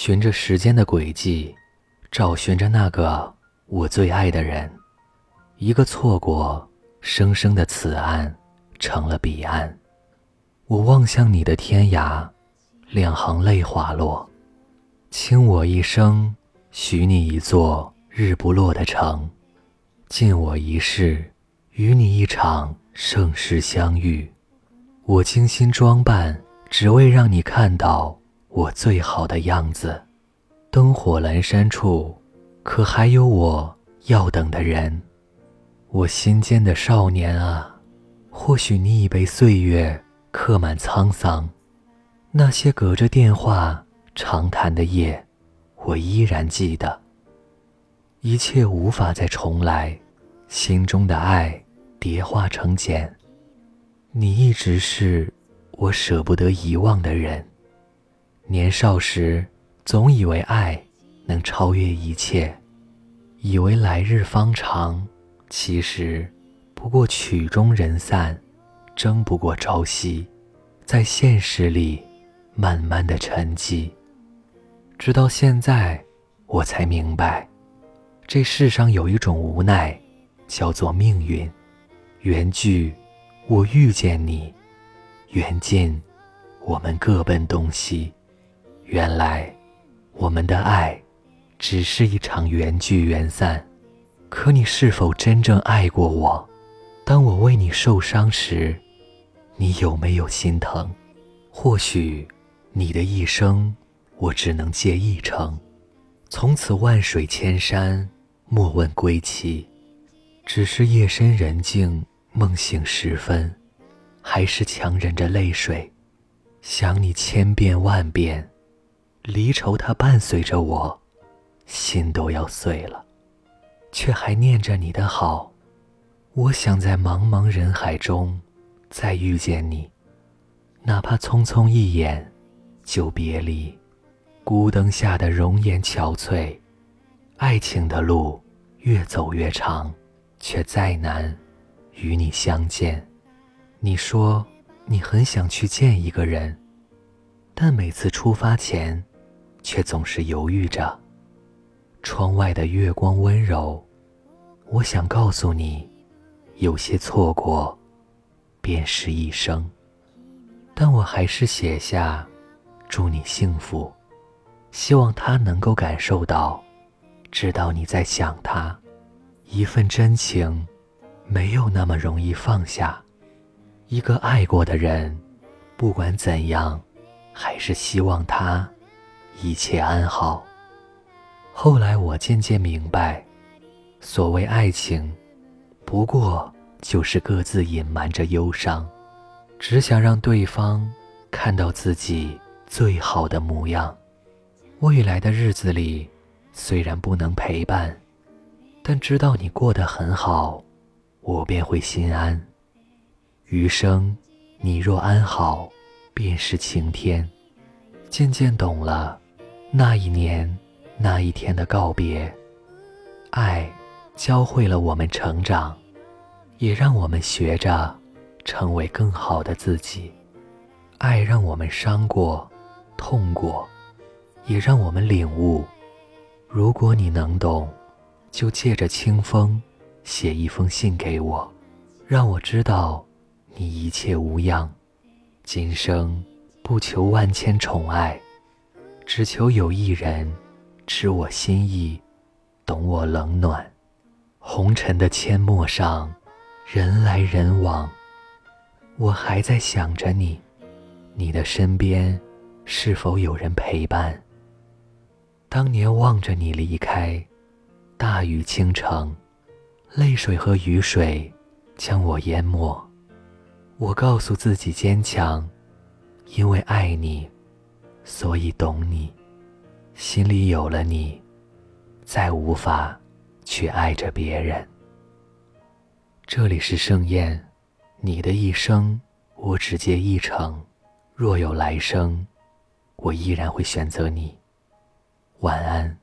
循着时间的轨迹，找寻着那个我最爱的人。一个错过，生生的此岸成了彼岸。我望向你的天涯，两行泪滑落。倾我一生，许你一座日不落的城；尽我一世，与你一场盛世相遇。我精心装扮，只为让你看到我最好的样子。灯火阑珊处，可还有我要等的人？我心间的少年啊，或许你已被岁月刻满沧桑。那些隔着电话长谈的夜，我依然记得。一切无法再重来，心中的爱叠化成茧。你一直是我舍不得遗忘的人。年少时，总以为爱能超越一切，以为来日方长，其实不过曲终人散，争不过朝夕，在现实里慢慢的沉寂。直到现在，我才明白，这世上有一种无奈，叫做命运。缘聚。我遇见你，缘尽，我们各奔东西。原来，我们的爱，只是一场缘聚缘散。可你是否真正爱过我？当我为你受伤时，你有没有心疼？或许，你的一生，我只能借一程。从此万水千山，莫问归期。只是夜深人静。梦醒时分，还是强忍着泪水，想你千遍万遍。离愁它伴随着我，心都要碎了，却还念着你的好。我想在茫茫人海中再遇见你，哪怕匆匆一眼就别离。孤灯下的容颜憔悴，爱情的路越走越长，却再难。与你相见，你说你很想去见一个人，但每次出发前，却总是犹豫着。窗外的月光温柔，我想告诉你，有些错过，便是一生。但我还是写下，祝你幸福，希望他能够感受到，知道你在想他，一份真情。没有那么容易放下，一个爱过的人，不管怎样，还是希望他一切安好。后来我渐渐明白，所谓爱情，不过就是各自隐瞒着忧伤，只想让对方看到自己最好的模样。未来的日子里，虽然不能陪伴，但知道你过得很好。我便会心安。余生，你若安好，便是晴天。渐渐懂了，那一年那一天的告别，爱教会了我们成长，也让我们学着成为更好的自己。爱让我们伤过、痛过，也让我们领悟。如果你能懂，就借着清风。写一封信给我，让我知道你一切无恙。今生不求万千宠爱，只求有一人知我心意，懂我冷暖。红尘的阡陌上，人来人往，我还在想着你。你的身边是否有人陪伴？当年望着你离开，大雨倾城。泪水和雨水将我淹没，我告诉自己坚强，因为爱你，所以懂你，心里有了你，再无法去爱着别人。这里是盛宴，你的一生我只接一程，若有来生，我依然会选择你。晚安。